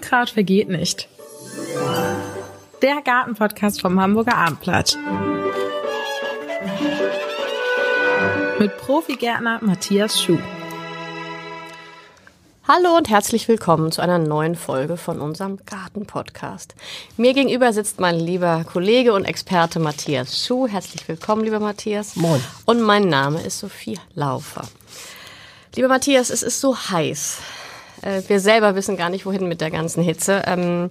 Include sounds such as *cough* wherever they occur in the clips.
Unkraut vergeht nicht. Der Gartenpodcast vom Hamburger Abendblatt. Mit Profigärtner Matthias Schuh. Hallo und herzlich willkommen zu einer neuen Folge von unserem Garten-Podcast. Mir gegenüber sitzt mein lieber Kollege und Experte Matthias Schuh. Herzlich willkommen, lieber Matthias. Moin. Und mein Name ist Sophie Laufer. Lieber Matthias, es ist so heiß. Äh, wir selber wissen gar nicht, wohin mit der ganzen Hitze. Ähm,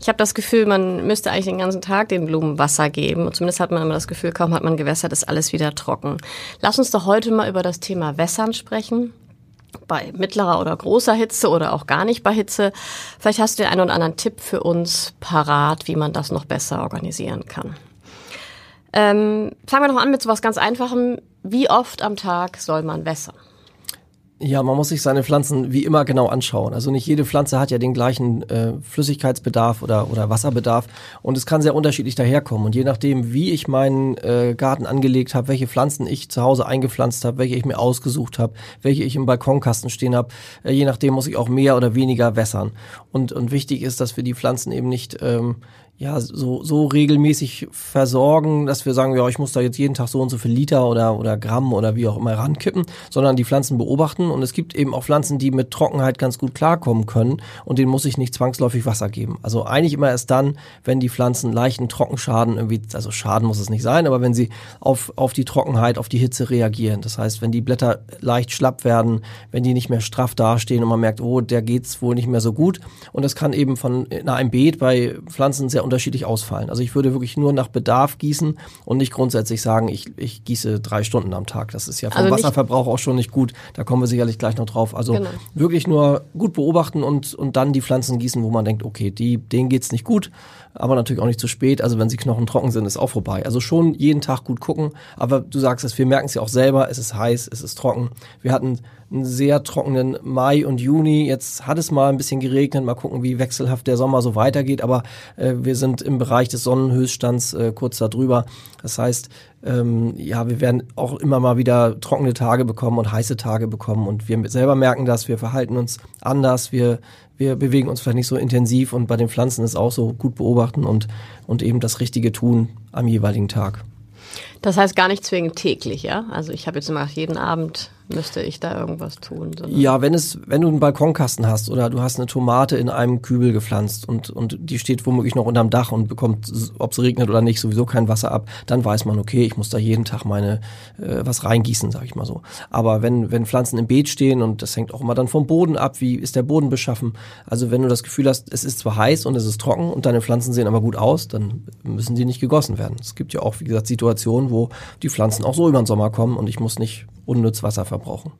ich habe das Gefühl, man müsste eigentlich den ganzen Tag den Blumen Wasser geben. Und zumindest hat man immer das Gefühl, kaum hat man gewässert, ist alles wieder trocken. Lass uns doch heute mal über das Thema Wässern sprechen. Bei mittlerer oder großer Hitze oder auch gar nicht bei Hitze. Vielleicht hast du den einen oder anderen Tipp für uns parat, wie man das noch besser organisieren kann. Ähm, fangen wir noch an mit so was ganz Einfachem. Wie oft am Tag soll man wässern? Ja, man muss sich seine Pflanzen wie immer genau anschauen. Also nicht jede Pflanze hat ja den gleichen äh, Flüssigkeitsbedarf oder, oder Wasserbedarf und es kann sehr unterschiedlich daherkommen. Und je nachdem, wie ich meinen äh, Garten angelegt habe, welche Pflanzen ich zu Hause eingepflanzt habe, welche ich mir ausgesucht habe, welche ich im Balkonkasten stehen habe, äh, je nachdem muss ich auch mehr oder weniger wässern. Und, und wichtig ist, dass wir die Pflanzen eben nicht ähm, ja, so, so regelmäßig versorgen, dass wir sagen, ja, ich muss da jetzt jeden Tag so und so viel Liter oder, oder Gramm oder wie auch immer rankippen, sondern die Pflanzen beobachten. Und es gibt eben auch Pflanzen, die mit Trockenheit ganz gut klarkommen können und denen muss ich nicht zwangsläufig Wasser geben. Also eigentlich immer erst dann, wenn die Pflanzen leichten Trockenschaden irgendwie, also Schaden muss es nicht sein, aber wenn sie auf, auf die Trockenheit, auf die Hitze reagieren. Das heißt, wenn die Blätter leicht schlapp werden, wenn die nicht mehr straff dastehen und man merkt, oh, der geht's wohl nicht mehr so gut. Und das kann eben von in einem Beet bei Pflanzen sehr unterschiedlich ausfallen. Also ich würde wirklich nur nach Bedarf gießen und nicht grundsätzlich sagen, ich, ich gieße drei Stunden am Tag. Das ist ja vom also Wasserverbrauch auch schon nicht gut. Da kommen wir sicherlich gleich noch drauf. Also genau. wirklich nur gut beobachten und, und dann die Pflanzen gießen, wo man denkt, okay, die, denen geht's nicht gut, aber natürlich auch nicht zu spät. Also wenn sie knochentrocken sind, ist auch vorbei. Also schon jeden Tag gut gucken. Aber du sagst es, wir merken es ja auch selber, es ist heiß, es ist trocken. Wir hatten einen sehr trockenen Mai und Juni. Jetzt hat es mal ein bisschen geregnet. Mal gucken, wie wechselhaft der Sommer so weitergeht. Aber äh, wir sind im Bereich des Sonnenhöchststands äh, kurz darüber. Das heißt, ähm, ja, wir werden auch immer mal wieder trockene Tage bekommen und heiße Tage bekommen. Und wir selber merken das. Wir verhalten uns anders. Wir wir bewegen uns vielleicht nicht so intensiv und bei den Pflanzen ist auch so gut beobachten und, und eben das Richtige tun am jeweiligen Tag. Das heißt gar nicht zwingend täglich, ja? Also ich habe jetzt immer jeden Abend müsste ich da irgendwas tun. Ja, wenn es, wenn du einen Balkonkasten hast oder du hast eine Tomate in einem Kübel gepflanzt und, und die steht womöglich noch unterm Dach und bekommt, ob es regnet oder nicht, sowieso kein Wasser ab, dann weiß man, okay, ich muss da jeden Tag meine äh, was reingießen, sag ich mal so. Aber wenn, wenn Pflanzen im Beet stehen und das hängt auch immer dann vom Boden ab, wie ist der Boden beschaffen? Also wenn du das Gefühl hast, es ist zwar heiß und es ist trocken und deine Pflanzen sehen aber gut aus, dann müssen die nicht gegossen werden. Es gibt ja auch, wie gesagt, Situationen, wo die Pflanzen auch so über den Sommer kommen und ich muss nicht unnütz Wasser verbrauchen.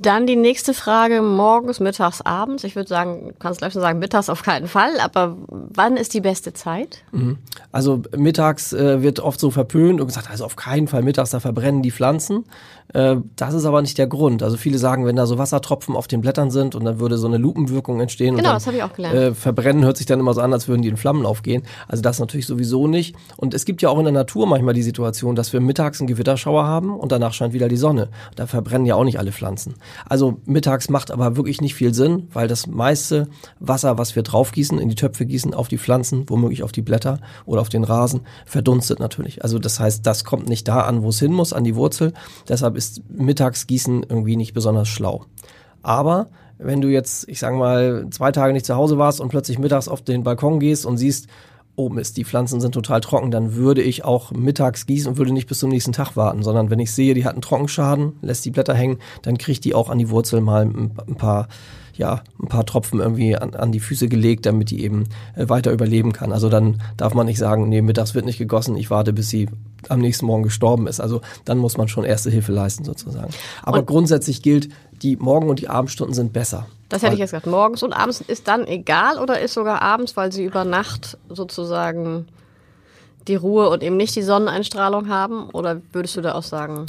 Dann die nächste Frage, morgens, mittags, abends. Ich würde sagen, kannst gleich schon sagen, mittags auf keinen Fall, aber wann ist die beste Zeit? Mhm. Also mittags äh, wird oft so verpönt und gesagt, also auf keinen Fall mittags, da verbrennen die Pflanzen. Äh, das ist aber nicht der Grund. Also viele sagen, wenn da so Wassertropfen auf den Blättern sind und dann würde so eine Lupenwirkung entstehen. Genau, dann, das habe ich auch gelernt. Äh, verbrennen hört sich dann immer so an, als würden die in Flammen aufgehen. Also das natürlich sowieso nicht. Und es gibt ja auch in der Natur manchmal die Situation, dass wir mittags einen Gewitterschauer haben und danach scheint wieder die Sonne. Da verbrennen ja auch nicht alle Pflanzen. Also mittags macht aber wirklich nicht viel Sinn, weil das meiste Wasser, was wir draufgießen, in die Töpfe gießen, auf die Pflanzen, womöglich auf die Blätter oder auf den Rasen, verdunstet natürlich. Also das heißt, das kommt nicht da an, wo es hin muss, an die Wurzel. Deshalb ist Mittagsgießen irgendwie nicht besonders schlau. Aber wenn du jetzt, ich sag mal, zwei Tage nicht zu Hause warst und plötzlich mittags auf den Balkon gehst und siehst, oh Mist, die Pflanzen sind total trocken, dann würde ich auch mittags gießen und würde nicht bis zum nächsten Tag warten, sondern wenn ich sehe, die hat einen Trockenschaden, lässt die Blätter hängen, dann kriegt die auch an die Wurzel mal ein, paar ja, ein paar Tropfen irgendwie an, an die Füße gelegt, damit die eben äh, weiter überleben kann. Also dann darf man nicht sagen, nee, mittags wird nicht gegossen, ich warte, bis sie am nächsten Morgen gestorben ist. Also dann muss man schon erste Hilfe leisten sozusagen. Aber und grundsätzlich gilt, die Morgen- und die Abendstunden sind besser. Das hätte ich jetzt gesagt. Morgens und abends ist dann egal oder ist sogar abends, weil sie über Nacht sozusagen die Ruhe und eben nicht die Sonneneinstrahlung haben? Oder würdest du da auch sagen?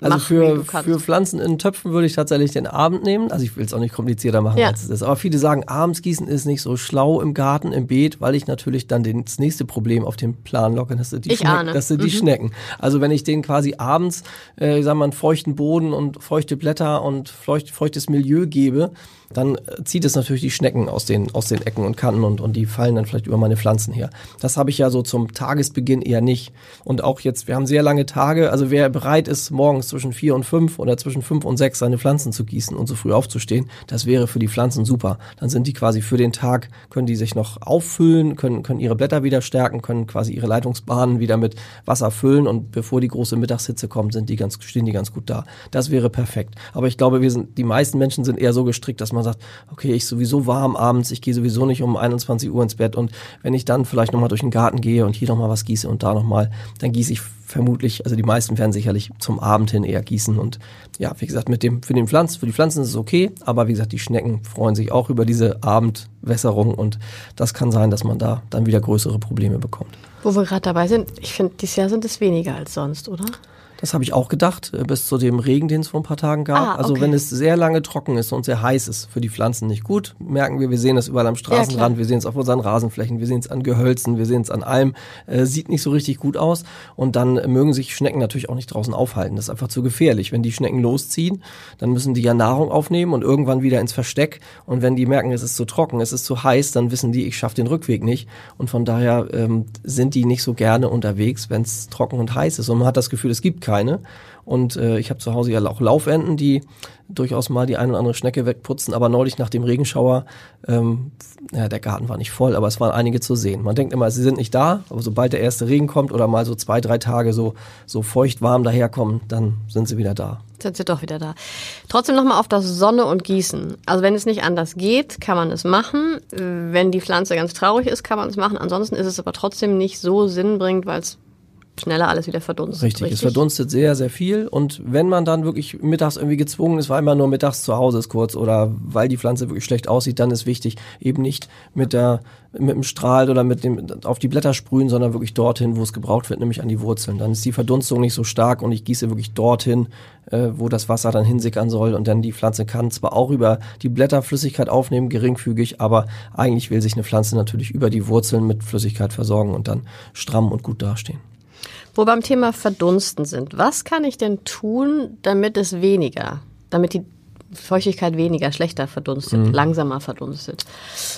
Also Mach, für, für Pflanzen in Töpfen würde ich tatsächlich den Abend nehmen. Also ich will es auch nicht komplizierter machen, Ja. als es ist. Aber viele sagen, abends gießen ist nicht so schlau im Garten, im Beet, weil ich natürlich dann den- das nächste Problem auf den Plan locke. Das sind die, Ich Schnecken, ahne. das sind die Schnecken. Also wenn ich den quasi abends, äh, ich sag mal, einen feuchten Boden und feuchte Blätter und feucht, feuchtes Milieu gebe, dann äh, zieht es natürlich die Schnecken aus den, aus den Ecken und Kanten und, und die fallen dann vielleicht über meine Pflanzen her. Das habe ich ja so zum Tagesbeginn eher nicht. Und auch jetzt, wir haben sehr lange Tage, also wer bereit ist, morgens zwischen vier und fünf oder zwischen fünf und sechs seine Pflanzen zu gießen und so früh aufzustehen, das wäre für die Pflanzen super. Dann sind die quasi für den Tag, können die sich noch auffüllen, können, können ihre Blätter wieder stärken, können quasi ihre Leitungsbahnen wieder mit Wasser füllen und bevor die große Mittagshitze kommt, sind die ganz, stehen die ganz gut da. Das wäre perfekt. Aber ich glaube, wir sind, die meisten Menschen sind eher so gestrickt, dass man sagt, okay, ich sowieso warm abends, ich gehe sowieso nicht um 21 Uhr ins Bett und wenn ich dann vielleicht nochmal durch den Garten gehe und hier nochmal was gieße und da nochmal, dann gieße ich vermutlich, also die meisten werden sicherlich zum Abend hin eher gießen und ja, wie gesagt, mit dem, für den Pflanzen, für die Pflanzen ist es okay, aber wie gesagt, die Schnecken freuen sich auch über diese Abendwässerung und das kann sein, dass man da dann wieder größere Probleme bekommt. Wo wir gerade dabei sind, ich finde, dieses Jahr sind es weniger als sonst, oder? Das habe ich auch gedacht, äh, bis zu dem Regen, den es vor ein paar Tagen gab. Ah, Also okay. wenn es sehr lange trocken ist und sehr heiß ist, für die Pflanzen nicht gut. Merken wir, wir sehen das überall am Straßenrand, klar. wir sehen es auf unseren Rasenflächen, wir sehen es an Gehölzen, wir sehen es an allem. Äh, sieht nicht so richtig gut aus. Und dann mögen sich Schnecken natürlich auch nicht draußen aufhalten. Das ist einfach zu gefährlich. Wenn die Schnecken losziehen, dann müssen die ja Nahrung aufnehmen und irgendwann wieder ins Versteck. Und wenn die merken, es ist zu trocken, es ist zu heiß, dann wissen die, ich schaffe den Rückweg nicht. Und von daher ähm, sind die nicht so gerne unterwegs, wenn es trocken und heiß ist. Und man hat das Gefühl, es gibt keine. Und äh, ich habe zu Hause ja auch Laufenten, die durchaus mal die eine oder andere Schnecke wegputzen. Aber neulich nach dem Regenschauer, ähm, ja, der Garten war nicht voll, aber es waren einige zu sehen. Man denkt immer, sie sind nicht da, aber sobald der erste Regen kommt oder mal so zwei, drei Tage so, so feucht warm daherkommen, dann sind sie wieder da. Sind sie doch wieder da. Trotzdem nochmal auf das Sonne und Gießen. Also wenn es nicht anders geht, kann man es machen. Wenn die Pflanze ganz traurig ist, kann man es machen. Ansonsten ist es aber trotzdem nicht so sinnbringend, weil es schneller alles wieder verdunstet. Richtig, es verdunstet sehr, sehr viel. Und wenn man dann wirklich mittags irgendwie gezwungen ist, weil man nur mittags zu Hause ist kurz oder weil die Pflanze wirklich schlecht aussieht, dann ist wichtig, eben nicht mit der mit dem Strahl oder mit dem auf die Blätter sprühen, sondern wirklich dorthin, wo es gebraucht wird, nämlich an die Wurzeln. Dann ist die Verdunstung nicht so stark und ich gieße wirklich dorthin, äh, wo das Wasser dann hinsickern soll. Und dann die Pflanze kann zwar auch über die Blätter Flüssigkeit aufnehmen, geringfügig, aber eigentlich will sich eine Pflanze natürlich über die Wurzeln mit Flüssigkeit versorgen und dann stramm und gut dastehen. Wo wir beim Thema Verdunsten sind. Was kann ich denn tun, damit es weniger, damit die Feuchtigkeit weniger, schlechter verdunstet, langsamer verdunstet?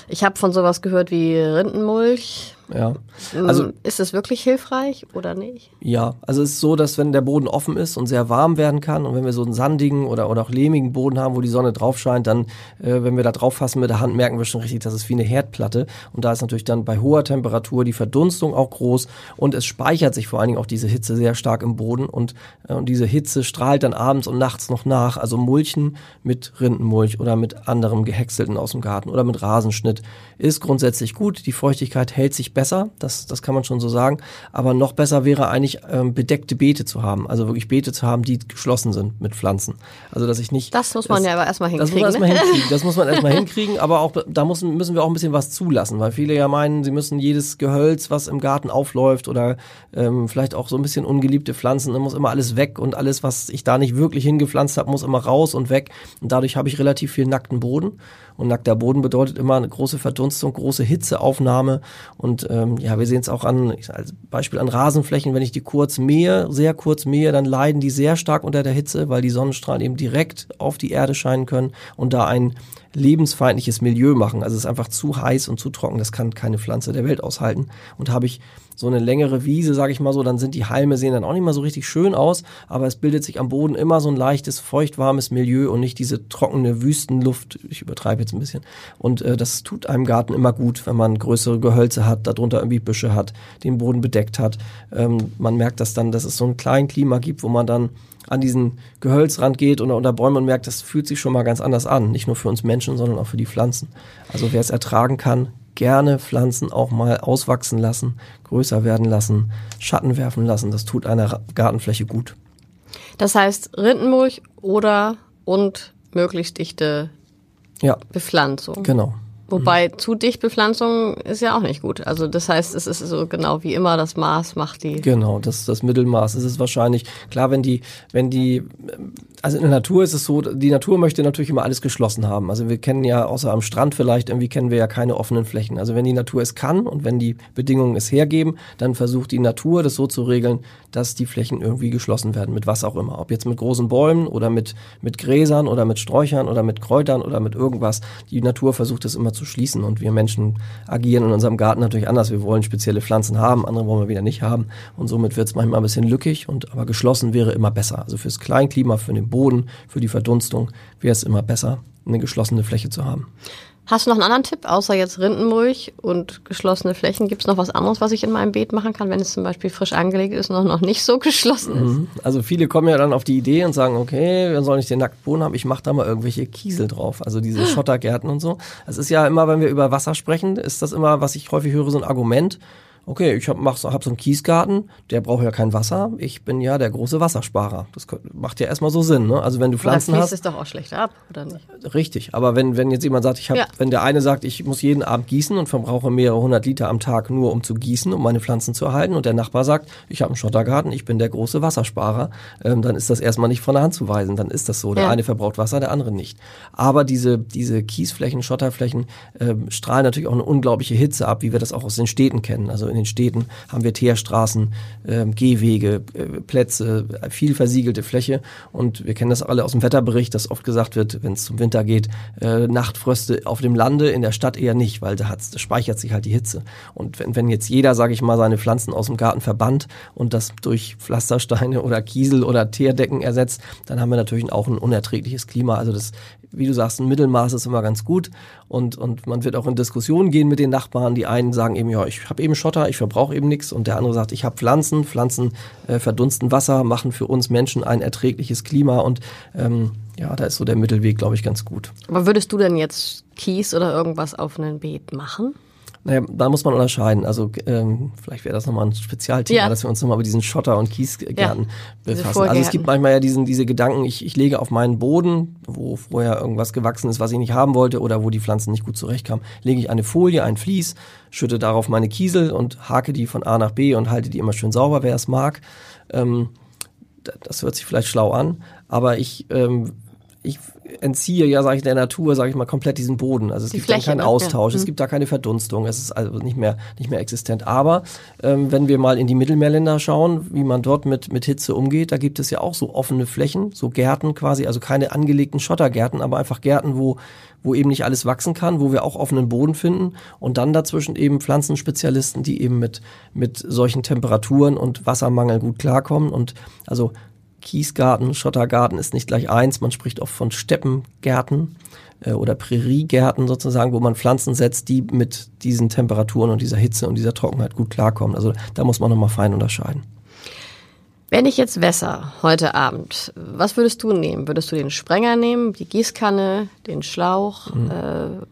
Ich habe von sowas gehört wie Rindenmulch. Ja. Also Also ist es wirklich hilfreich oder nicht? Ja, also es ist so, dass wenn der Boden offen ist und sehr warm werden kann und wenn wir so einen sandigen oder, oder auch lehmigen Boden haben, wo die Sonne drauf scheint, dann, äh, wenn wir da drauf fassen mit der Hand, merken wir schon richtig, das ist wie eine Herdplatte. Und da ist natürlich dann bei hoher Temperatur die Verdunstung auch groß und es speichert sich vor allen Dingen auch diese Hitze sehr stark im Boden und, äh, und diese Hitze strahlt dann abends und nachts noch nach. Also Mulchen mit Rindenmulch oder mit anderem Gehäckselten aus dem Garten oder mit Rasenschnitt ist grundsätzlich gut. Die Feuchtigkeit hält sich besser, das, das kann man schon so sagen. Aber noch besser wäre eigentlich ähm, bedeckte Beete zu haben. Also wirklich Beete zu haben, die geschlossen sind mit Pflanzen. Also dass ich nicht. Das muss man ja aber erstmal Das muss hinkriegen. man erstmal ne? hinkriegen. Das muss man erstmal *laughs* hinkriegen, aber auch da müssen, müssen wir auch ein bisschen was zulassen, weil viele ja meinen, sie müssen jedes Gehölz, was im Garten aufläuft oder ähm, vielleicht auch so ein bisschen ungeliebte Pflanzen, dann muss immer alles weg und alles, was ich da nicht wirklich hingepflanzt habe, muss immer raus und weg. Und dadurch habe ich relativ viel nackten Boden. Und nackter Boden bedeutet immer eine große Verdunstung, große Hitzeaufnahme. Und ähm, ja, wir sehen es auch an, ich sag als Beispiel an Rasenflächen, wenn ich die kurz mähe, sehr kurz mähe, dann leiden die sehr stark unter der Hitze, weil die Sonnenstrahlen eben direkt auf die Erde scheinen können und da ein lebensfeindliches Milieu machen. Also es ist einfach zu heiß und zu trocken, das kann keine Pflanze der Welt aushalten. Und habe ich so eine längere Wiese, sage ich mal so, dann sind die Halme sehen dann auch nicht mal so richtig schön aus, aber es bildet sich am Boden immer so ein leichtes, feuchtwarmes Milieu und nicht diese trockene Wüstenluft. Ich übertreibe jetzt ein bisschen. Und äh, das tut einem Garten immer gut, wenn man größere Gehölze hat, darunter irgendwie Büsche hat, den Boden bedeckt hat. Ähm, man merkt das dann, dass es so ein kleines Klima gibt, wo man dann an diesen Gehölzrand geht oder unter Bäumen und merkt, das fühlt sich schon mal ganz anders an. Nicht nur für uns Menschen, sondern auch für die Pflanzen. Also wer es ertragen kann, gerne Pflanzen auch mal auswachsen lassen, größer werden lassen, Schatten werfen lassen. Das tut einer Gartenfläche gut. Das heißt Rindenmulch oder und möglichst dichte Ja, Bepflanzung. genau. Wobei mhm. zu dicht Bepflanzung ist ja auch nicht gut. Also das heißt, es ist so genau wie immer, das Maß macht die. Genau, das, das Mittelmaß ist es wahrscheinlich. Klar, wenn die, wenn die, also in der Natur ist es so, die Natur möchte natürlich immer alles geschlossen haben. Also wir kennen ja, außer am Strand vielleicht, irgendwie kennen wir ja keine offenen Flächen. Also wenn die Natur es kann und wenn die Bedingungen es hergeben, dann versucht die Natur das so zu regeln, dass die Flächen irgendwie geschlossen werden, mit was auch immer. Ob jetzt mit großen Bäumen oder mit, mit Gräsern oder mit Sträuchern oder mit Kräutern oder mit irgendwas. Die Natur versucht es immer zu schließen und wir Menschen agieren in unserem Garten natürlich anders. Wir wollen spezielle Pflanzen haben, andere wollen wir wieder nicht haben und somit wird es manchmal ein bisschen lückig und aber geschlossen wäre immer besser. Also fürs Kleinklima, für den Boden, für die Verdunstung wäre es immer besser, eine geschlossene Fläche zu haben. Hast du noch einen anderen Tipp, außer jetzt Rindenmulch und geschlossene Flächen? Gibt es noch was anderes, was ich in meinem Beet machen kann, wenn es zum Beispiel frisch angelegt ist und noch nicht so *laughs* geschlossen ist? Mhm. Also viele kommen ja dann auf die Idee und sagen, okay, wir sollen nicht den Nacktboden haben, ich mache da mal irgendwelche Kiesel drauf, also diese Schottergärten und so. Es ist ja immer, wenn wir über Wasser sprechen, ist das immer, was ich häufig höre, so ein Argument, okay, ich habe hab so einen Kiesgarten, der braucht ja kein Wasser. Ich bin ja der große Wassersparer. Das macht ja erstmal so Sinn, ne? Also wenn du Pflanzen hast. es doch auch schlechter ab, oder nicht? Richtig, aber wenn, wenn jetzt jemand sagt, ich habe, ja. wenn der eine sagt, ich muss jeden Abend gießen und verbrauche mehrere hundert Liter am Tag nur um zu gießen, um meine Pflanzen zu erhalten, und der Nachbar sagt, ich habe einen Schottergarten, ich bin der große Wassersparer, ähm, dann ist das erstmal nicht von der Hand zu weisen. Dann ist das so. Der ja. eine verbraucht Wasser, der andere nicht. Aber diese, diese Kiesflächen, Schotterflächen ähm, strahlen natürlich auch eine unglaubliche Hitze ab, wie wir das auch aus den Städten kennen. Also in den Städten haben wir Teerstraßen, äh, Gehwege, äh, Plätze, viel versiegelte Fläche. Und wir kennen das alle aus dem Wetterbericht, dass oft gesagt wird, wenn es zum Winter geht, äh, Nachtfröste auf dem Lande, in der Stadt eher nicht, weil da, hat's, da speichert sich halt die Hitze. Und wenn, wenn jetzt jeder, sage ich mal, seine Pflanzen aus dem Garten verbannt und das durch Pflastersteine *laughs* oder Kiesel oder Teerdecken ersetzt, dann haben wir natürlich auch ein unerträgliches Klima. Also das wie du sagst, ein Mittelmaß ist immer ganz gut und, und man wird auch in Diskussionen gehen mit den Nachbarn. Die einen sagen eben, ja, ich habe eben Schotter, ich verbrauche eben nichts und der andere sagt, ich habe Pflanzen, Pflanzen äh, verdunsten Wasser, machen für uns Menschen ein erträgliches Klima und ähm, ja, da ist so der Mittelweg, glaube ich, ganz gut. Aber würdest du denn jetzt Kies oder irgendwas auf ein Beet machen? Naja, da muss man unterscheiden. Also ähm, vielleicht wäre das nochmal ein Spezialthema, ja. dass wir uns nochmal mit diesen Schotter- und Kiesgärten ja, befassen. Also es gibt manchmal ja diesen, diese Gedanken, ich, ich lege auf meinen Boden, wo vorher irgendwas gewachsen ist, was ich nicht haben wollte oder wo die Pflanzen nicht gut zurechtkamen, lege ich eine Folie, ein Vlies, schütte darauf meine Kiesel und hake die von A nach B und halte die immer schön sauber, wer es mag. Ähm, das hört sich vielleicht schlau an, aber ich ähm, ich entziehe ja, sage ich, der Natur, sage ich mal, komplett diesen Boden. Also es Die gibt Fläche, keinen ne? Austausch, ja. es mhm. gibt da keine Verdunstung, es ist also nicht mehr, nicht mehr existent. Aber ähm, wenn wir mal in die Mittelmeerländer schauen, wie man dort mit, mit Hitze umgeht, da gibt es ja auch so offene Flächen, so Gärten quasi, also keine angelegten Schottergärten, aber einfach Gärten, wo, wo eben nicht alles wachsen kann, wo wir auch offenen Boden finden und dann dazwischen eben Pflanzenspezialisten, die eben mit, mit solchen Temperaturen und Wassermangel gut klarkommen und also Kiesgarten, Schottergarten ist nicht gleich eins. Man spricht oft von Steppengärten äh, oder Präriegärten sozusagen, wo man Pflanzen setzt, die mit diesen Temperaturen und dieser Hitze und dieser Trockenheit gut klarkommen. Also da muss man nochmal fein unterscheiden. Wenn ich jetzt wässer heute Abend, was würdest du nehmen? Würdest du den Sprenger nehmen, die Gießkanne, den Schlauch? Mhm. Äh,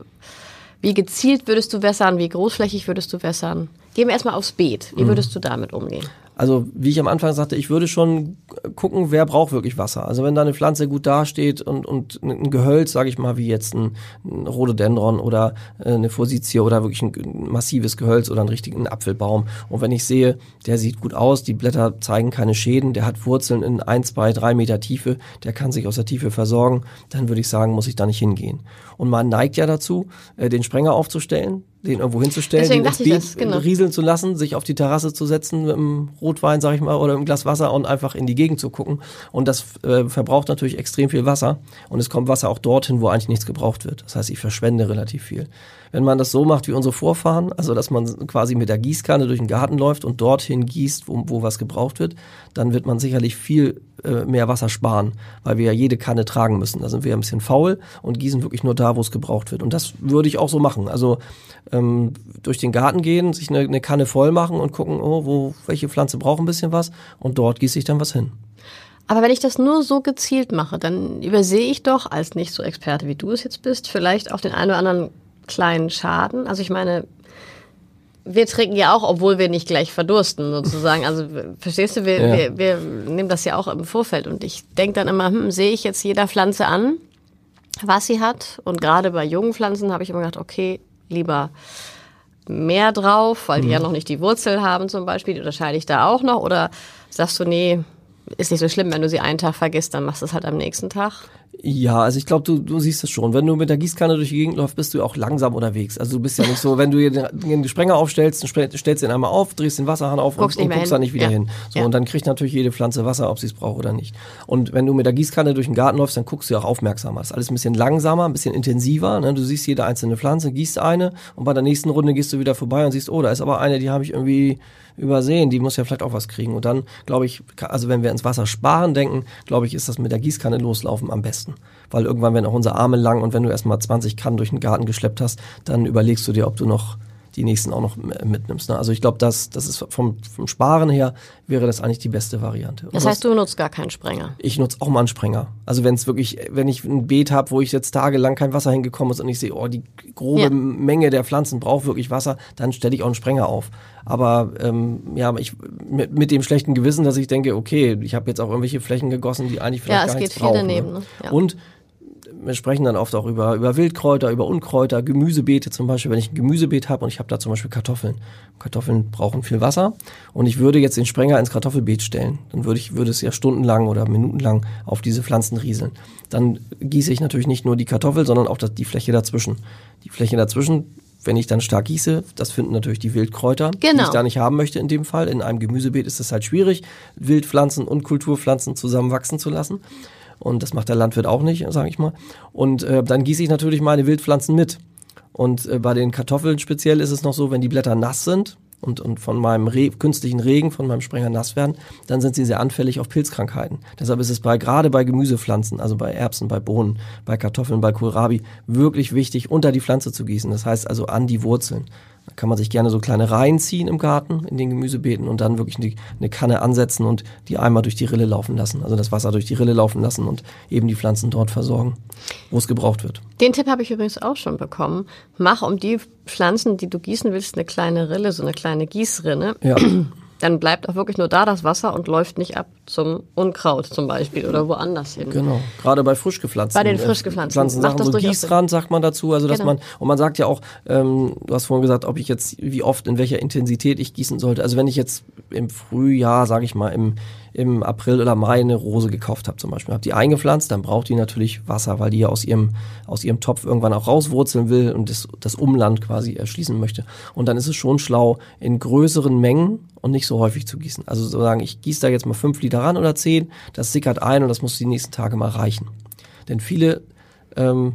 wie gezielt würdest du wässern? Wie großflächig würdest du wässern? Gehen wir erstmal aufs Beet. Wie mhm. würdest du damit umgehen? Also wie ich am Anfang sagte, ich würde schon gucken, wer braucht wirklich Wasser. Also wenn da eine Pflanze gut dasteht und, und ein Gehölz, sage ich mal, wie jetzt ein, ein Rhododendron oder äh, eine Forsythie oder wirklich ein massives Gehölz oder einen richtigen Apfelbaum. Und wenn ich sehe, der sieht gut aus, die Blätter zeigen keine Schäden, der hat Wurzeln in ein, zwei, drei Meter Tiefe, der kann sich aus der Tiefe versorgen, dann würde ich sagen, muss ich da nicht hingehen. Und man neigt ja dazu, äh, den Sprenger aufzustellen, den irgendwo hinzustellen, Deswegen den das, genau. rieseln zu lassen, sich auf die Terrasse zu setzen mit einem Rotwein, sag ich mal, oder im Glas Wasser und einfach in die Gegend zu gucken. Und das äh, verbraucht natürlich extrem viel Wasser. Und es kommt Wasser auch dorthin, wo eigentlich nichts gebraucht wird. Das heißt, ich verschwende relativ viel. Wenn man das so macht wie unsere Vorfahren, also dass man quasi mit der Gießkanne durch den Garten läuft und dorthin gießt, wo, wo was gebraucht wird, dann wird man sicherlich viel äh, mehr Wasser sparen, weil wir ja jede Kanne tragen müssen. Da sind wir ein bisschen faul und gießen wirklich nur da, wo es gebraucht wird. Und das würde ich auch so machen. Also ähm, durch den Garten gehen, sich eine, eine Kanne voll machen und gucken, oh, wo welche Pflanze braucht ein bisschen was und dort gieße ich dann was hin. Aber wenn ich das nur so gezielt mache, dann übersehe ich doch als nicht so Experte wie du es jetzt bist, vielleicht auch den einen oder anderen kleinen Schaden. Also ich meine, wir trinken ja auch, obwohl wir nicht gleich verdursten, sozusagen. Also verstehst du, wir, ja. wir, wir nehmen das ja auch im Vorfeld. Und ich denke dann immer, hm, sehe ich jetzt jeder Pflanze an, was sie hat. Und gerade bei jungen Pflanzen habe ich immer gedacht, okay, lieber mehr drauf, weil die ja noch nicht die Wurzel haben zum Beispiel. Unterscheide ich da auch noch? Oder sagst du, nee, ist nicht so schlimm, wenn du sie einen Tag vergisst, dann machst du es halt am nächsten Tag? Ja, also ich glaube, du, du siehst es schon. Wenn du mit der Gießkanne durch die Gegend läufst, bist du auch langsam unterwegs. Also du bist ja nicht so, wenn du den, Sprenger aufstellst, stellst den einmal auf, drehst den Wasserhahn auf Guckst und, und guckst hin. da nicht wieder Ja. hin. So, Ja. und dann kriegt natürlich jede Pflanze Wasser, ob sie es braucht oder nicht. Und wenn du mit der Gießkanne durch den Garten läufst, dann guckst du auch aufmerksamer. Das ist alles ein bisschen langsamer, ein bisschen intensiver. Ne? Du siehst jede einzelne Pflanze, gießt eine und bei der nächsten Runde gehst du wieder vorbei und siehst, oh, da ist aber eine, die habe ich irgendwie übersehen, die muss ja vielleicht auch was kriegen. Und dann, glaube ich, also wenn wir ins Wasser sparen denken, glaube ich, ist das mit der Gießkanne loslaufen am besten. Weil irgendwann werden auch unsere Arme lang und wenn du erstmal 20 Kannen durch den Garten geschleppt hast, dann überlegst du dir, ob du noch die nächsten auch noch mitnimmst. Ne? Also ich glaube, das, das ist vom, vom Sparen her wäre das eigentlich die beste Variante. Und Das heißt, du nutzt gar keinen Sprenger. ich nutze auch mal einen Sprenger. Also wenn es wirklich, wenn ich ein Beet habe, wo ich jetzt tagelang kein Wasser hingekommen ist und ich sehe, oh, die grobe Ja. Menge der Pflanzen braucht wirklich Wasser, dann stelle ich auch einen Sprenger auf. Aber ähm, ja, ich mit, mit dem schlechten Gewissen, dass ich denke, okay, ich habe jetzt auch irgendwelche Flächen gegossen, die eigentlich vielleicht Ja, gar es nichts geht viel brauchen. daneben, Ne? ne? Ja. Und wir sprechen dann oft auch über, über Wildkräuter, über Unkräuter, Gemüsebeete zum Beispiel. Wenn ich ein Gemüsebeet habe und ich habe da zum Beispiel Kartoffeln. Kartoffeln brauchen viel Wasser und ich würde jetzt den Sprenger ins Kartoffelbeet stellen. Dann würde ich, würde es ja stundenlang oder minutenlang auf diese Pflanzen rieseln. Dann gieße ich natürlich nicht nur die Kartoffel, sondern auch das, die Fläche dazwischen. Die Fläche dazwischen, wenn ich dann stark gieße, das finden natürlich die Wildkräuter, die Genau. ich da nicht haben möchte in dem Fall. In einem Gemüsebeet ist es halt schwierig, Wildpflanzen und Kulturpflanzen zusammen wachsen zu lassen. Und das macht der Landwirt auch nicht, sage ich mal. Und äh, dann gieße ich natürlich meine Wildpflanzen mit. Und äh, bei den Kartoffeln speziell ist es noch so, wenn die Blätter nass sind und, und von meinem Re künstlichen Regen, von meinem Sprenger nass werden, dann sind sie sehr anfällig auf Pilzkrankheiten. Deshalb ist es bei, gerade bei Gemüsepflanzen, also bei Erbsen, bei Bohnen, bei Kartoffeln, bei Kohlrabi, wirklich wichtig, unter die Pflanze zu gießen. Das heißt also an die Wurzeln. Da kann man sich gerne so kleine Reihen ziehen im Garten, in den Gemüsebeeten und dann wirklich eine, eine Kanne ansetzen und die einmal durch die Rille laufen lassen. Also das Wasser durch die Rille laufen lassen und eben die Pflanzen dort versorgen, wo es gebraucht wird. Den Tipp habe ich übrigens auch schon bekommen. Mach um die Pflanzen, die du gießen willst, eine kleine Rille, so eine kleine Gießrinne. Ja. *clears throat* Dann bleibt auch wirklich nur da das Wasser und läuft nicht ab zum Unkraut zum Beispiel oder woanders hin. Genau, gerade bei frisch gepflanzten. Bei den äh, frisch gepflanzten. Pflanzen, Macht Sachen, das so. Gießrand sagt man dazu, also dass Genau. man, und man sagt ja auch, ähm, du hast vorhin gesagt, ob ich jetzt, wie oft, in welcher Intensität ich gießen sollte. Also wenn ich jetzt im Frühjahr, sage ich mal, im, im April oder Mai eine Rose gekauft habe zum Beispiel, habe die eingepflanzt, dann braucht die natürlich Wasser, weil die ja aus ihrem, aus ihrem Topf irgendwann auch rauswurzeln will und das, das Umland quasi erschließen möchte. Und dann ist es schon schlau, in größeren Mengen und nicht so häufig zu gießen. Also so sagen, ich gieße da jetzt mal fünf Liter ran oder zehn, das sickert ein und das muss die nächsten Tage mal reichen. Denn viele ähm,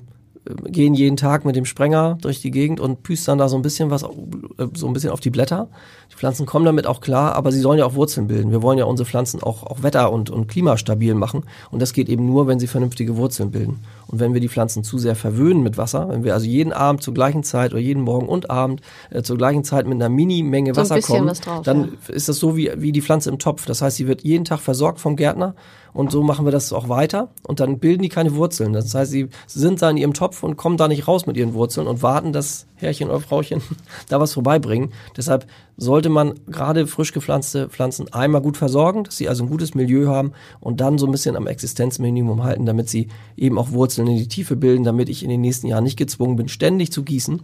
gehen jeden Tag mit dem Sprenger durch die Gegend und püstern da so ein bisschen was, äh, so ein bisschen auf die Blätter. Die Pflanzen kommen damit auch klar, aber sie sollen ja auch Wurzeln bilden. Wir wollen ja unsere Pflanzen auch, auch wetter- und, und klimastabil machen. Und das geht eben nur, wenn sie vernünftige Wurzeln bilden. Und wenn wir die Pflanzen zu sehr verwöhnen mit Wasser, wenn wir also jeden Abend zur gleichen Zeit oder jeden Morgen und Abend äh, zur gleichen Zeit mit einer Mini-Menge So Wasser kommen, was drauf, dann ist das so wie, wie die Pflanze im Topf. Das heißt, sie wird jeden Tag versorgt vom Gärtner und so machen wir das auch weiter und dann bilden die keine Wurzeln. Das heißt, sie sind da in ihrem Topf und kommen da nicht raus mit ihren Wurzeln und warten, dass Herrchen oder Frauchen *laughs* da was vorbeibringen. Deshalb sollte man gerade frisch gepflanzte Pflanzen einmal gut versorgen, dass sie also ein gutes Milieu haben und dann so ein bisschen am Existenzminimum halten, damit sie eben auch Wurzeln in die Tiefe bilden, damit ich in den nächsten Jahren nicht gezwungen bin, ständig zu gießen.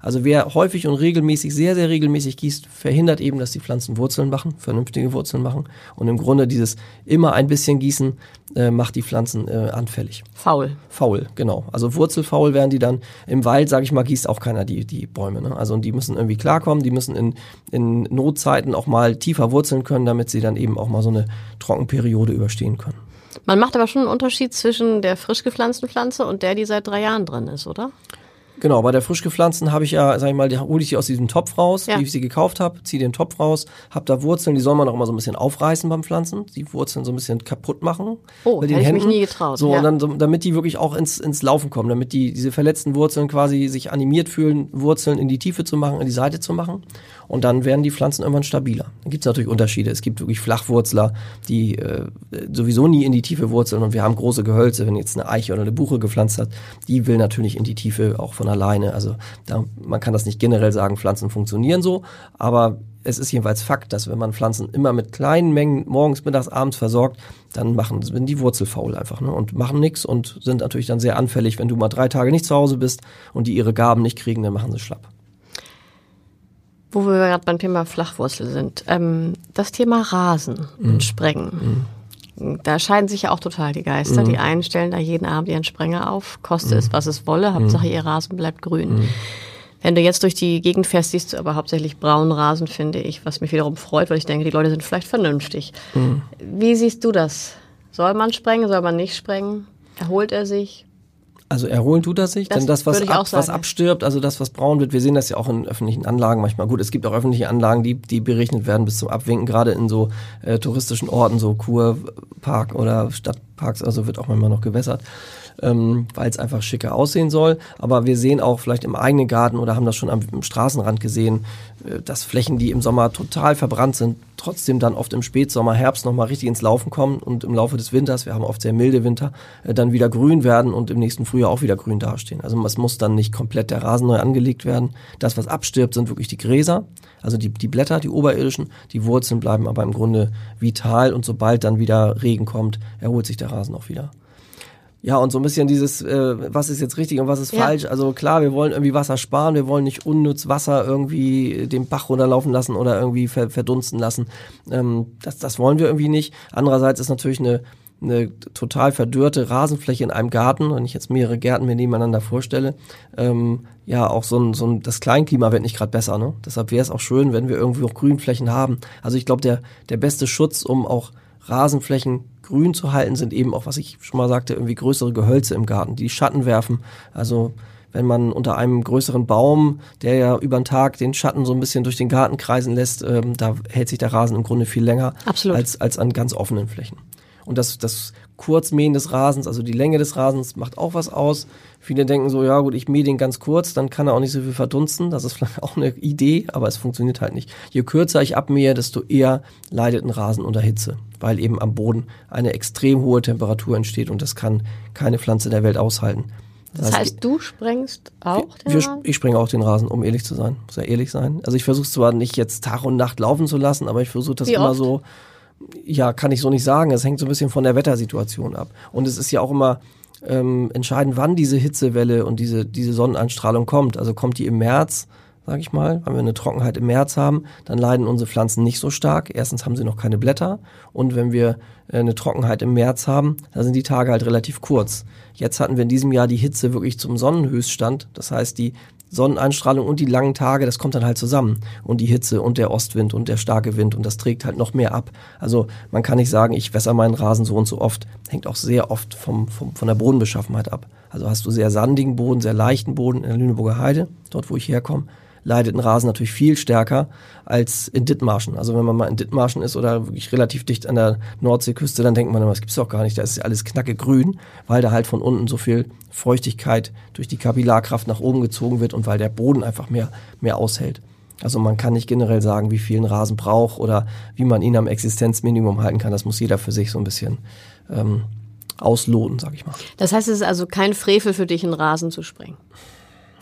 Also wer häufig und regelmäßig, sehr, sehr regelmäßig gießt, verhindert eben, dass die Pflanzen Wurzeln machen, vernünftige Wurzeln machen. Und im Grunde dieses immer ein bisschen Gießen äh, macht die Pflanzen äh, anfällig. Faul. Faul, genau. Also wurzelfaul werden die dann. Im Wald, sage ich mal, gießt auch keiner die, die Bäume. Ne? Also und die müssen irgendwie klarkommen, die müssen in, in Notzeiten auch mal tiefer wurzeln können, damit sie dann eben auch mal so eine Trockenperiode überstehen können. Man macht aber schon einen Unterschied zwischen der frisch gepflanzten Pflanze und der, die seit drei Jahren drin ist, oder? Genau, bei der frisch gepflanzten habe ich ja, sag ich mal, die hole ich die aus diesem Topf raus, Ja. wie ich sie gekauft habe, ziehe den Topf raus, habe da Wurzeln, die soll man auch immer so ein bisschen aufreißen beim Pflanzen, die Wurzeln so ein bisschen kaputt machen. Oh, mit hätte ich mich nie getraut, So, ja. und dann, so, damit die wirklich auch ins, ins Laufen kommen, damit die, diese verletzten Wurzeln quasi sich animiert fühlen, Wurzeln in die Tiefe zu machen, in die Seite zu machen. Und dann werden die Pflanzen irgendwann stabiler. Dann gibt es natürlich Unterschiede. Es gibt wirklich Flachwurzler, die äh, sowieso nie in die Tiefe wurzeln und wir haben große Gehölze, wenn jetzt eine Eiche oder eine Buche gepflanzt hat, die will natürlich in die Tiefe auch von alleine. Also da, man kann das nicht generell sagen, Pflanzen funktionieren so, aber es ist jedenfalls Fakt, dass wenn man Pflanzen immer mit kleinen Mengen morgens, mittags, abends versorgt, dann machen sind die Wurzel faul einfach ne? und machen nichts und sind natürlich dann sehr anfällig. Wenn du mal drei Tage nicht zu Hause bist und die ihre Gaben nicht kriegen, dann machen sie schlapp. Wo wir gerade beim Thema Flachwurzel sind, ähm, das Thema Rasen mhm. und Sprengen. Mhm. Da scheiden sich ja auch total die Geister. Mhm. Die einen stellen da jeden Abend ihren Sprenger auf, koste es, mhm. was es wolle, Hauptsache mhm. ihr Rasen bleibt grün. Mhm. Wenn du jetzt durch die Gegend fährst, siehst du aber hauptsächlich braunen Rasen, finde ich, was mich wiederum freut, weil ich denke, die Leute sind vielleicht vernünftig. Wie siehst du das? Soll man sprengen, soll man nicht sprengen? Erholt er sich? Also erholen tut er sich, das denn das, was, ab, was abstirbt, also das, was braun wird, wir sehen das ja auch in öffentlichen Anlagen manchmal. Gut, es gibt auch öffentliche Anlagen, die, die berechnet werden bis zum Abwinken, gerade in so äh, touristischen Orten, so Kurpark oder Stadtparks, also wird auch manchmal noch gewässert ähm, weil es einfach schicker aussehen soll. Aber wir sehen auch vielleicht im eigenen Garten oder haben das schon am, am Straßenrand gesehen, äh, dass Flächen, die im Sommer total verbrannt sind, trotzdem dann oft im Spätsommer, Herbst nochmal richtig ins Laufen kommen und im Laufe des Winters, wir haben oft sehr milde Winter, äh, dann wieder grün werden und im nächsten Frühjahr auch wieder grün dastehen. Also es muss dann nicht komplett der Rasen neu angelegt werden. Das, was abstirbt, sind wirklich die Gräser, also die, die Blätter, die oberirdischen, die Wurzeln bleiben aber im Grunde vital und sobald dann wieder Regen kommt, erholt sich der Rasen auch wieder. Ja, und so ein bisschen dieses, äh, was ist jetzt richtig und was ist ja. falsch. Also klar, wir wollen irgendwie Wasser sparen, wir wollen nicht unnütz Wasser irgendwie den Bach runterlaufen lassen oder irgendwie ver verdunsten lassen. Ähm, das, das wollen wir irgendwie nicht. Andererseits ist natürlich eine, eine total verdürrte Rasenfläche in einem Garten, wenn ich jetzt mehrere Gärten mir nebeneinander vorstelle, ähm, ja, auch so ein, so ein, das Kleinklima wird nicht gerade besser, ne? Deshalb wäre es auch schön, wenn wir irgendwie auch Grünflächen haben. Also ich glaube, der, der beste Schutz, um auch Rasenflächen grün zu halten, sind eben auch, was ich schon mal sagte, irgendwie größere Gehölze im Garten, die Schatten werfen. Also wenn man unter einem größeren Baum, der ja über den Tag den Schatten so ein bisschen durch den Garten kreisen lässt, ähm, da hält sich der Rasen im Grunde viel länger als, als an ganz offenen Flächen. Und das, das Kurzmähen des Rasens, also die Länge des Rasens, macht auch was aus. Viele denken so, ja gut, ich mähe den ganz kurz, dann kann er auch nicht so viel verdunsten. Das ist *laughs* vielleicht auch eine Idee, aber es funktioniert halt nicht. Je kürzer ich abmähe, desto eher leidet ein Rasen unter Hitze, weil eben am Boden eine extrem hohe Temperatur entsteht und das kann keine Pflanze der Welt aushalten. Das, das heißt, du sprengst auch den wir, Rasen? Ich sprenge auch den Rasen, um ehrlich zu sein. Muss ja ehrlich sein. Also ich versuche zwar nicht jetzt Tag und Nacht laufen zu lassen, aber ich versuche das immer so ja, kann ich so nicht sagen. Es hängt so ein bisschen von der Wettersituation ab. Und es ist ja auch immer ähm, entscheidend, wann diese Hitzewelle und diese, diese Sonneneinstrahlung kommt. Also kommt die im März, sage ich mal, wenn wir eine Trockenheit im März haben, dann leiden unsere Pflanzen nicht so stark. Erstens haben sie noch keine Blätter und wenn wir äh, eine Trockenheit im März haben, dann sind die Tage halt relativ kurz. Jetzt hatten wir in diesem Jahr die Hitze wirklich zum Sonnenhöchststand. Das heißt, die Sonneneinstrahlung und die langen Tage, das kommt dann halt zusammen. Und die Hitze und der Ostwind und der starke Wind und das trägt halt noch mehr ab. Also man kann nicht sagen, ich wässer meinen Rasen so und so oft. Hängt auch sehr oft vom, vom, von der Bodenbeschaffenheit ab. Also hast du sehr sandigen Boden, sehr leichten Boden in der Lüneburger Heide, dort wo ich herkomme, leidet ein Rasen natürlich viel stärker als in Dithmarschen. Also wenn man mal in Dithmarschen ist oder wirklich relativ dicht an der Nordseeküste, dann denkt man immer, das gibt's doch gar nicht, da ist alles knacke grün, weil da halt von unten so viel Feuchtigkeit durch die Kapillarkraft nach oben gezogen wird und weil der Boden einfach mehr, mehr aushält. Also man kann nicht generell sagen, wie viel ein Rasen braucht oder wie man ihn am Existenzminimum halten kann. Das muss jeder für sich so ein bisschen ähm, ausloten, sag ich mal. Das heißt, es ist also kein Frevel für dich, einen Rasen zu sprengen.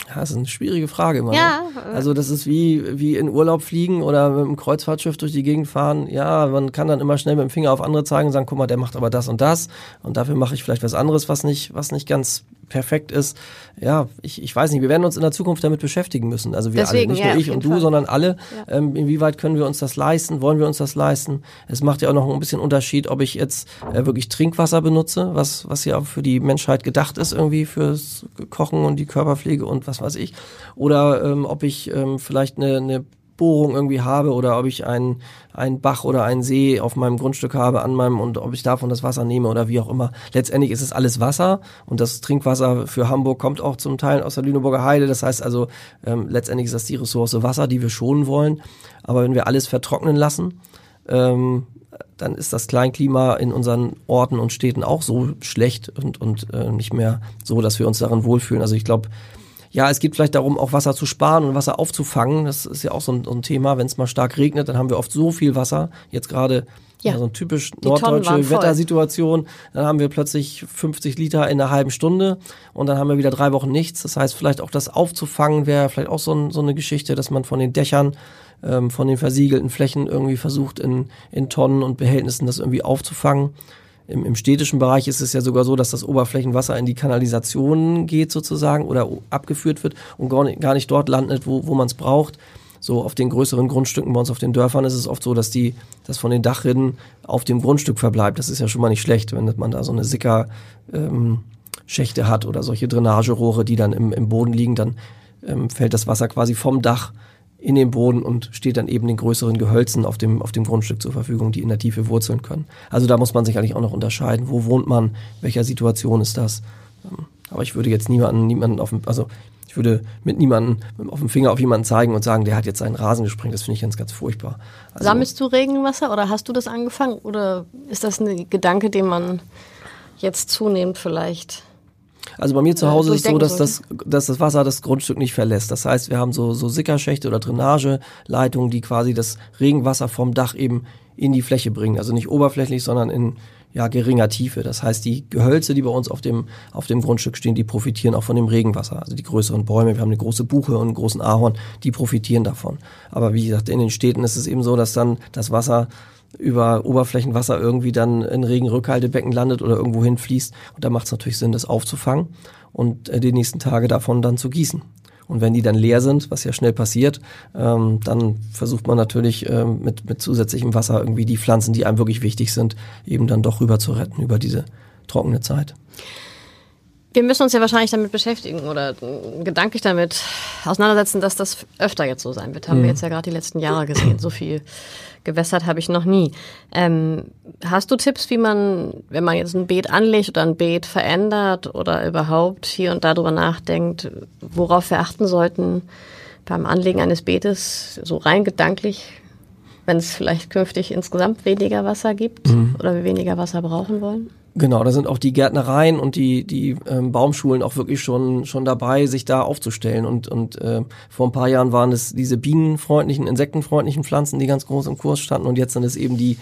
Ja, das ist eine schwierige Frage immer. Ja. Ne? Also das ist wie, wie in Urlaub fliegen oder mit einem Kreuzfahrtschiff durch die Gegend fahren. Ja, man kann dann immer schnell mit dem Finger auf andere zeigen und sagen, guck mal, der macht aber das und das und dafür mache ich vielleicht was anderes, was nicht, was nicht ganz perfekt ist. Ja, ich, ich weiß nicht, wir werden uns in der Zukunft damit beschäftigen müssen. Also wir Deswegen, alle, nicht ja, nur ich und du, Fall. sondern alle. Ja. Ähm, inwieweit können wir uns das leisten? Wollen wir uns das leisten? Es macht ja auch noch ein bisschen Unterschied, ob ich jetzt äh, wirklich Trinkwasser benutze, was, was ja für die Menschheit gedacht ist, irgendwie fürs Kochen und die Körperpflege und was weiß ich. Oder ähm, ob ich ähm, vielleicht eine, eine Bohrung irgendwie habe oder ob ich einen, einen Bach oder einen See auf meinem Grundstück habe an meinem und ob ich davon das Wasser nehme oder wie auch immer. Letztendlich ist es alles Wasser und das Trinkwasser für Hamburg kommt auch zum Teil aus der Lüneburger Heide. Das heißt also, ähm, letztendlich ist das die Ressource Wasser, die wir schonen wollen. Aber wenn wir alles vertrocknen lassen, ähm, dann ist das Kleinklima in unseren Orten und Städten auch so schlecht und, und äh, nicht mehr so, dass wir uns darin wohlfühlen. Also ich glaube, ja, es geht vielleicht darum, auch Wasser zu sparen und Wasser aufzufangen. Das ist ja auch so ein, so ein Thema. Wenn es mal stark regnet, dann haben wir oft so viel Wasser. Jetzt gerade ja. so ein typisch norddeutsche Wettersituation. Dann haben wir plötzlich 50 Liter in einer halben Stunde und dann haben wir wieder drei Wochen nichts. Das heißt, vielleicht auch das aufzufangen wäre vielleicht auch so, ein, so eine Geschichte, dass man von den Dächern ähm, von den versiegelten Flächen irgendwie versucht, in, in Tonnen und Behältnissen das irgendwie aufzufangen. Im, Im städtischen Bereich ist es ja sogar so, dass das Oberflächenwasser in die Kanalisation geht sozusagen oder abgeführt wird und gar nicht, gar nicht dort landet, wo, wo man es braucht. So auf den größeren Grundstücken bei uns auf den Dörfern ist es oft so, dass die, das von den Dachrinnen auf dem Grundstück verbleibt. Das ist ja schon mal nicht schlecht, wenn man da so eine Sicker ähm, Schächte hat oder solche Drainagerohre, die dann im, im Boden liegen, dann ähm, fällt das Wasser quasi vom Dach in den Boden und steht dann eben den größeren Gehölzen auf dem, auf dem Grundstück zur Verfügung, die in der Tiefe wurzeln können. Also da muss man sicherlich auch noch unterscheiden, wo wohnt man, welcher Situation ist das. Ähm, aber ich würde jetzt niemanden, niemanden auf dem, also ich würde mit niemandem auf dem Finger auf jemanden zeigen und sagen, der hat jetzt seinen Rasen gesprengt. Das finde ich ganz, ganz furchtbar. Also, Sammelst du Regenwasser oder hast du das angefangen? Oder ist das ein Gedanke, den man jetzt zunehmend vielleicht also bei mir zu Hause ist es so, dass das, dass das Wasser das Grundstück nicht verlässt. Das heißt, wir haben so, so Sickerschächte oder Drainageleitungen, die quasi das Regenwasser vom Dach eben in die Fläche bringen. Also nicht oberflächlich, sondern in ja, geringer Tiefe. Das heißt, die Gehölze, die bei uns auf dem, auf dem Grundstück stehen, die profitieren auch von dem Regenwasser. Also die größeren Bäume, wir haben eine große Buche und einen großen Ahorn, die profitieren davon. Aber wie gesagt, in den Städten ist es eben so, dass dann das Wasser über Oberflächenwasser irgendwie dann in Regenrückhaltebecken landet oder irgendwo hinfließt. Und da macht es natürlich Sinn, das aufzufangen und äh, die nächsten Tage davon dann zu gießen. Und wenn die dann leer sind, was ja schnell passiert, ähm, dann versucht man natürlich ähm, mit, mit zusätzlichem Wasser irgendwie die Pflanzen, die einem wirklich wichtig sind, eben dann doch rüber zu retten über diese trockene Zeit. Wir müssen uns ja wahrscheinlich damit beschäftigen oder gedanklich damit auseinandersetzen, dass das öfter jetzt so sein wird. Haben mhm. wir jetzt ja gerade die letzten Jahre gesehen. So viel gewässert habe ich noch nie. Ähm, hast du Tipps, wie man, wenn man jetzt ein Beet anlegt oder ein Beet verändert oder überhaupt hier und da drüber nachdenkt, worauf wir achten sollten beim Anlegen eines Beetes, so rein gedanklich, wenn es vielleicht künftig insgesamt weniger Wasser gibt mhm. oder wir weniger Wasser brauchen wollen? Genau, da sind auch die Gärtnereien und die, die ähm, Baumschulen auch wirklich schon, schon dabei, sich da aufzustellen. Und, und äh, vor ein paar Jahren waren es diese bienenfreundlichen, insektenfreundlichen Pflanzen, die ganz groß im Kurs standen. Und jetzt sind es eben die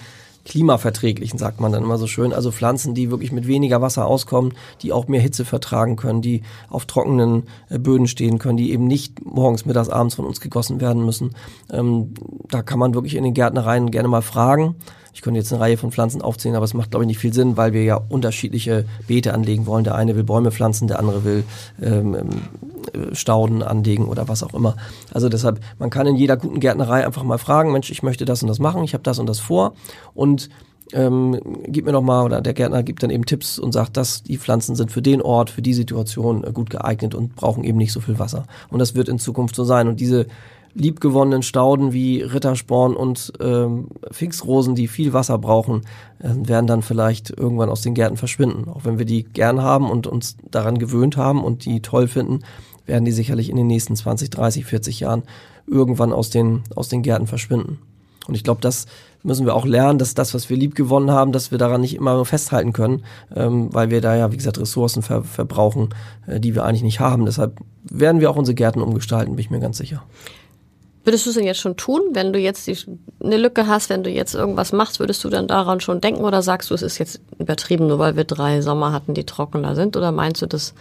klimaverträglichen, sagt man dann immer so schön. Also Pflanzen, die wirklich mit weniger Wasser auskommen, die auch mehr Hitze vertragen können, die auf trockenen äh, Böden stehen können, die eben nicht morgens, mittags, abends von uns gegossen werden müssen. Ähm, da kann man wirklich in den Gärtnereien gerne mal fragen. Ich könnte jetzt eine Reihe von Pflanzen aufzählen, aber es macht, glaube ich, nicht viel Sinn, weil wir ja unterschiedliche Beete anlegen wollen. Der eine will Bäume pflanzen, der andere will ähm, ähm, Stauden anlegen oder was auch immer. Also deshalb, man kann in jeder guten Gärtnerei einfach mal fragen, Mensch, ich möchte das und das machen, ich habe das und das vor und ähm, gib mir noch mal, oder der Gärtner gibt dann eben Tipps und sagt, dass die Pflanzen sind für den Ort, für die Situation äh, gut geeignet und brauchen eben nicht so viel Wasser. Und das wird in Zukunft so sein. Und diese liebgewonnenen Stauden wie Rittersporn und ähm, Pfingstrosen, die viel Wasser brauchen, äh, werden dann vielleicht irgendwann aus den Gärten verschwinden. Auch wenn wir die gern haben und uns daran gewöhnt haben und die toll finden, werden die sicherlich in den nächsten 20, 30, 40 Jahren irgendwann aus den, aus den Gärten verschwinden. Und ich glaube, das müssen wir auch lernen, dass das, was wir lieb gewonnen haben, dass wir daran nicht immer festhalten können, ähm, weil wir da ja, wie gesagt, Ressourcen ver verbrauchen, äh, die wir eigentlich nicht haben. Deshalb werden wir auch unsere Gärten umgestalten, bin ich mir ganz sicher. Würdest du es denn jetzt schon tun, wenn du jetzt die, eine Lücke hast, wenn du jetzt irgendwas machst, würdest du dann daran schon denken oder sagst du, es ist jetzt übertrieben, nur weil wir drei Sommer hatten, die trockener sind? Oder meinst du, das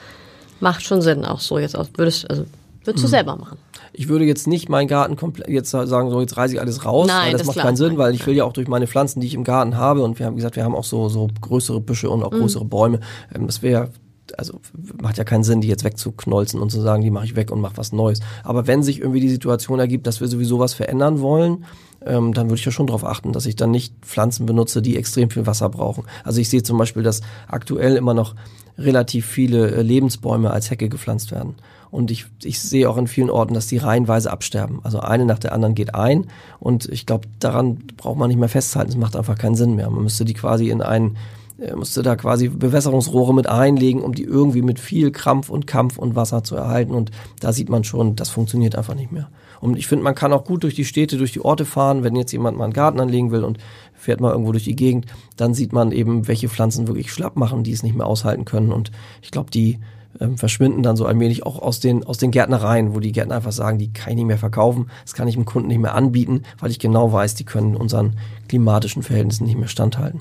macht schon Sinn, auch so jetzt aus, würdest, also würdest du hm. selber machen? Ich würde jetzt nicht meinen Garten komplett jetzt sagen, so jetzt reiße ich alles raus, Nein, weil das, das macht klar. keinen Sinn, weil ich will ja auch durch meine Pflanzen, die ich im Garten habe, und wir haben gesagt, wir haben auch so, so größere Büsche und auch mhm. größere Bäume. Ähm, das wäre also macht ja keinen Sinn, die jetzt wegzuknolzen und zu sagen, die mache ich weg und mache was Neues. Aber wenn sich irgendwie die Situation ergibt, dass wir sowieso was verändern wollen, ähm, dann würde ich ja schon darauf achten, dass ich dann nicht Pflanzen benutze, die extrem viel Wasser brauchen. Also ich sehe zum Beispiel, dass aktuell immer noch relativ viele äh, Lebensbäume als Hecke gepflanzt werden. Und ich, ich sehe auch in vielen Orten, dass die reihenweise absterben. Also eine nach der anderen geht ein. Und ich glaube, daran braucht man nicht mehr festhalten. Es macht einfach keinen Sinn mehr. Man müsste die quasi in einen er musste da quasi Bewässerungsrohre mit einlegen, um die irgendwie mit viel Krampf und Kampf und Wasser zu erhalten. Und da sieht man schon, das funktioniert einfach nicht mehr. Und ich finde, man kann auch gut durch die Städte, durch die Orte fahren. Wenn jetzt jemand mal einen Garten anlegen will und fährt mal irgendwo durch die Gegend, dann sieht man eben, welche Pflanzen wirklich schlapp machen, die es nicht mehr aushalten können. Und ich glaube, die ähm, verschwinden dann so wenig auch aus den, aus den Gärtnereien, wo die Gärtner einfach sagen, die kann ich nicht mehr verkaufen, das kann ich dem Kunden nicht mehr anbieten, weil ich genau weiß, die können unseren klimatischen Verhältnissen nicht mehr standhalten.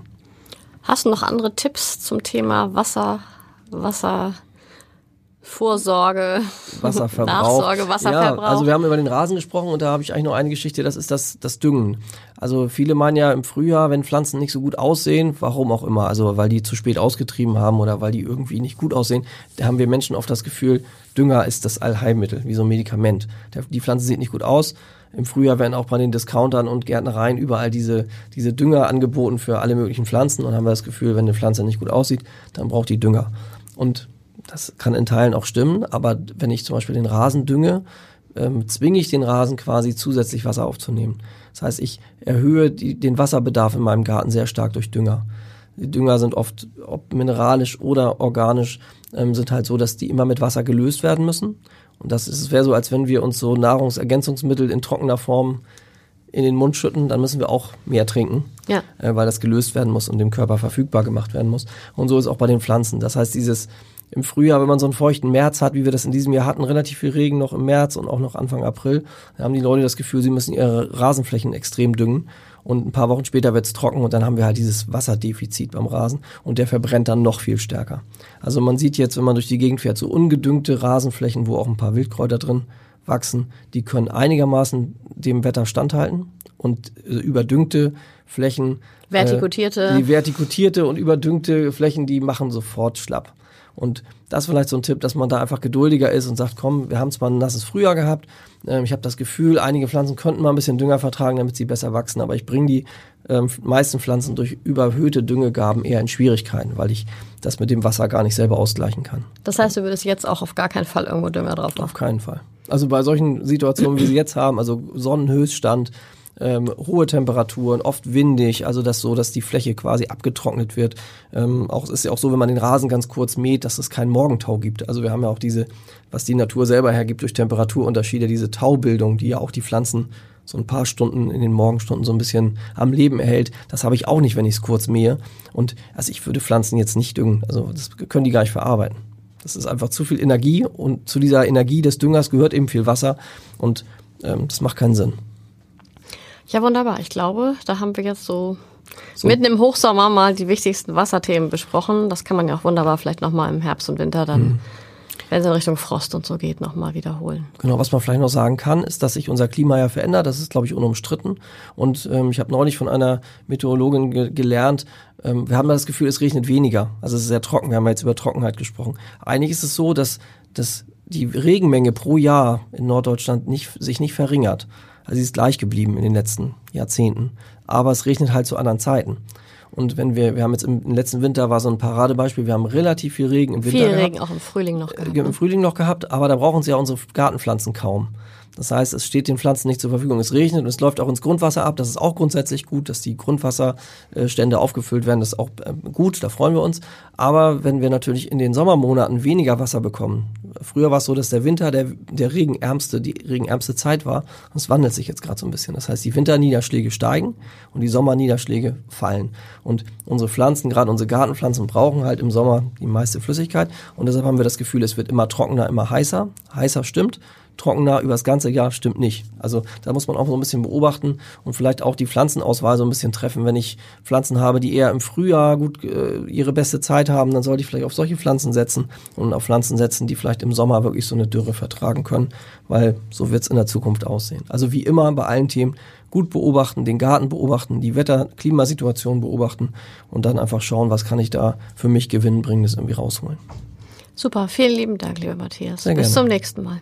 Hast du noch andere Tipps zum Thema Wasser, Wasser, Vorsorge, Wasserverbrauch. Nachsorge, Wasserverbrauch. Ja, also wir haben über den Rasen gesprochen und da habe ich eigentlich noch eine Geschichte, das ist das, das Düngen. Also viele meinen ja im Frühjahr, wenn Pflanzen nicht so gut aussehen, warum auch immer, also weil die zu spät ausgetrieben haben oder weil die irgendwie nicht gut aussehen, da haben wir Menschen oft das Gefühl, Dünger ist das Allheilmittel, wie so ein Medikament. Die Pflanze sieht nicht gut aus. Im Frühjahr werden auch bei den Discountern und Gärtnereien überall diese, diese Dünger angeboten für alle möglichen Pflanzen und haben wir das Gefühl, wenn eine Pflanze nicht gut aussieht, dann braucht die Dünger. Und das kann in Teilen auch stimmen, aber wenn ich zum Beispiel den Rasen dünge, ähm, zwinge ich den Rasen quasi zusätzlich Wasser aufzunehmen. Das heißt, ich erhöhe die, den Wasserbedarf in meinem Garten sehr stark durch Dünger. Die Dünger sind oft, ob mineralisch oder organisch, ähm, sind halt so, dass die immer mit Wasser gelöst werden müssen. Und das ist, es wäre so, als wenn wir uns so Nahrungsergänzungsmittel in trockener Form in den Mund schütten, dann müssen wir auch mehr trinken, ja. äh, weil das gelöst werden muss und dem Körper verfügbar gemacht werden muss. Und so ist auch bei den Pflanzen. Das heißt, dieses im Frühjahr, wenn man so einen feuchten März hat, wie wir das in diesem Jahr hatten, relativ viel Regen noch im März und auch noch Anfang April, dann haben die Leute das Gefühl, sie müssen ihre Rasenflächen extrem düngen. Und ein paar Wochen später wird es trocken und dann haben wir halt dieses Wasserdefizit beim Rasen und der verbrennt dann noch viel stärker. Also man sieht jetzt, wenn man durch die Gegend fährt, so ungedüngte Rasenflächen, wo auch ein paar Wildkräuter drin wachsen, die können einigermaßen dem Wetter standhalten und äh, überdüngte Flächen. Vertikutierte. Äh, die vertikutierte und überdüngte Flächen, die machen sofort schlapp. Und das ist vielleicht so ein Tipp, dass man da einfach geduldiger ist und sagt, komm, wir haben zwar ein nasses Frühjahr gehabt, ähm, ich habe das Gefühl, einige Pflanzen könnten mal ein bisschen Dünger vertragen, damit sie besser wachsen, aber ich bringe die ähm, meisten Pflanzen durch überhöhte Düngegaben eher in Schwierigkeiten, weil ich das mit dem Wasser gar nicht selber ausgleichen kann. Das heißt, du würdest jetzt auch auf gar keinen Fall irgendwo Dünger drauf machen? Auf keinen Fall. Also bei solchen Situationen, wie sie jetzt haben, also Sonnenhöchststand, ähm, hohe Temperaturen, oft windig, also das so, dass die Fläche quasi abgetrocknet wird. Ähm, auch ist ja auch so, wenn man den Rasen ganz kurz mäht, dass es keinen Morgentau gibt. Also wir haben ja auch diese, was die Natur selber hergibt durch Temperaturunterschiede, diese Taubildung, die ja auch die Pflanzen so ein paar Stunden in den Morgenstunden so ein bisschen am Leben erhält. Das habe ich auch nicht, wenn ich es kurz mähe. Und also ich würde Pflanzen jetzt nicht düngen. Also das können die gar nicht verarbeiten. Das ist einfach zu viel Energie und zu dieser Energie des Düngers gehört eben viel Wasser und ähm, das macht keinen Sinn. Ja, wunderbar. Ich glaube, da haben wir jetzt so, so, mitten im Hochsommer mal die wichtigsten Wasserthemen besprochen. Das kann man ja auch wunderbar vielleicht nochmal im Herbst und Winter dann, mhm. wenn es in Richtung Frost und so geht, nochmal wiederholen. Genau, was man vielleicht noch sagen kann, ist, dass sich unser Klima ja verändert. Das ist, glaube ich, unumstritten. Und ähm, ich habe neulich von einer Meteorologin ge gelernt, ähm, wir haben das Gefühl, es regnet weniger. Also es ist sehr trocken. Wir haben jetzt über Trockenheit gesprochen. Eigentlich ist es so, dass, dass die Regenmenge pro Jahr in Norddeutschland nicht, sich nicht verringert. Also sie ist gleich geblieben in den letzten Jahrzehnten. Aber es regnet halt zu anderen Zeiten. Und wenn wir, wir haben jetzt im, im, letzten Winter war so ein Paradebeispiel, wir haben relativ viel Regen im Winter viel gehabt. Regen auch im Frühling noch gehabt. Äh, Im? Frühling noch gehabt, aber da brauchen sie ja unsere Gartenpflanzen kaum. Das heißt, es steht den Pflanzen nicht zur Verfügung. Es regnet und es läuft auch ins Grundwasser ab. Das ist auch grundsätzlich gut, dass die Grundwasserstände aufgefüllt werden. Das ist auch äh, gut, da freuen wir uns. Aber wenn wir natürlich in den Sommermonaten weniger Wasser bekommen, früher war es so, dass der Winter der, der regenärmste, die regenärmste Zeit war. Und es wandelt sich jetzt gerade so ein bisschen. Das heißt, die Winterniederschläge steigen und die Sommerniederschläge fallen. Und unsere Pflanzen, gerade unsere Gartenpflanzen, brauchen halt im Sommer die meiste Flüssigkeit. Und deshalb haben wir das Gefühl, es wird immer trockener, immer heißer. Heißer stimmt trockener über das ganze Jahr stimmt nicht. Also da muss man auch so ein bisschen beobachten und vielleicht auch die Pflanzenauswahl so ein bisschen treffen. Wenn ich Pflanzen habe, die eher im Frühjahr gut äh, ihre beste Zeit haben, dann sollte ich vielleicht auf solche Pflanzen setzen und auf Pflanzen setzen, die vielleicht im Sommer wirklich so eine Dürre vertragen können, weil so wird es in der Zukunft aussehen. Also wie immer bei allen Themen gut beobachten, den Garten beobachten, die Wetter-Klimasituation beobachten und dann einfach schauen, was kann ich da für mich gewinnbringendes irgendwie rausholen. Super, vielen lieben Dank, lieber Matthias. Sehr Bis gerne. zum nächsten Mal.